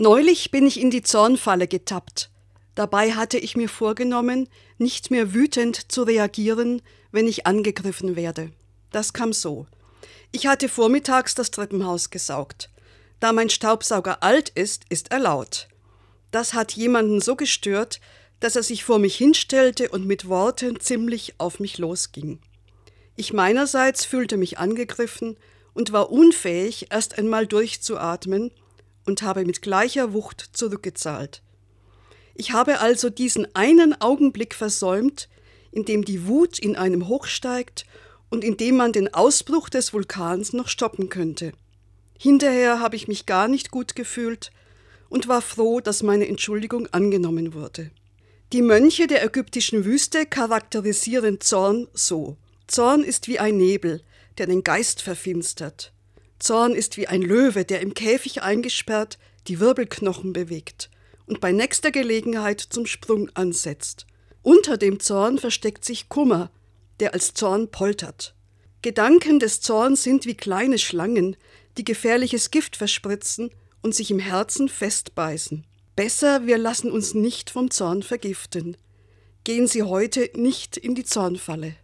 Neulich bin ich in die Zornfalle getappt. Dabei hatte ich mir vorgenommen, nicht mehr wütend zu reagieren, wenn ich angegriffen werde. Das kam so. Ich hatte vormittags das Treppenhaus gesaugt. Da mein Staubsauger alt ist, ist er laut. Das hat jemanden so gestört, dass er sich vor mich hinstellte und mit Worten ziemlich auf mich losging. Ich meinerseits fühlte mich angegriffen und war unfähig, erst einmal durchzuatmen und habe mit gleicher Wucht zurückgezahlt. Ich habe also diesen einen Augenblick versäumt, in dem die Wut in einem hochsteigt und in dem man den Ausbruch des Vulkans noch stoppen könnte. Hinterher habe ich mich gar nicht gut gefühlt und war froh, dass meine Entschuldigung angenommen wurde. Die Mönche der ägyptischen Wüste charakterisieren Zorn so. Zorn ist wie ein Nebel, der den Geist verfinstert. Zorn ist wie ein Löwe, der im Käfig eingesperrt die Wirbelknochen bewegt und bei nächster Gelegenheit zum Sprung ansetzt. Unter dem Zorn versteckt sich Kummer, der als Zorn poltert. Gedanken des Zorns sind wie kleine Schlangen, die gefährliches Gift verspritzen und sich im Herzen festbeißen. Besser, wir lassen uns nicht vom Zorn vergiften. Gehen Sie heute nicht in die Zornfalle.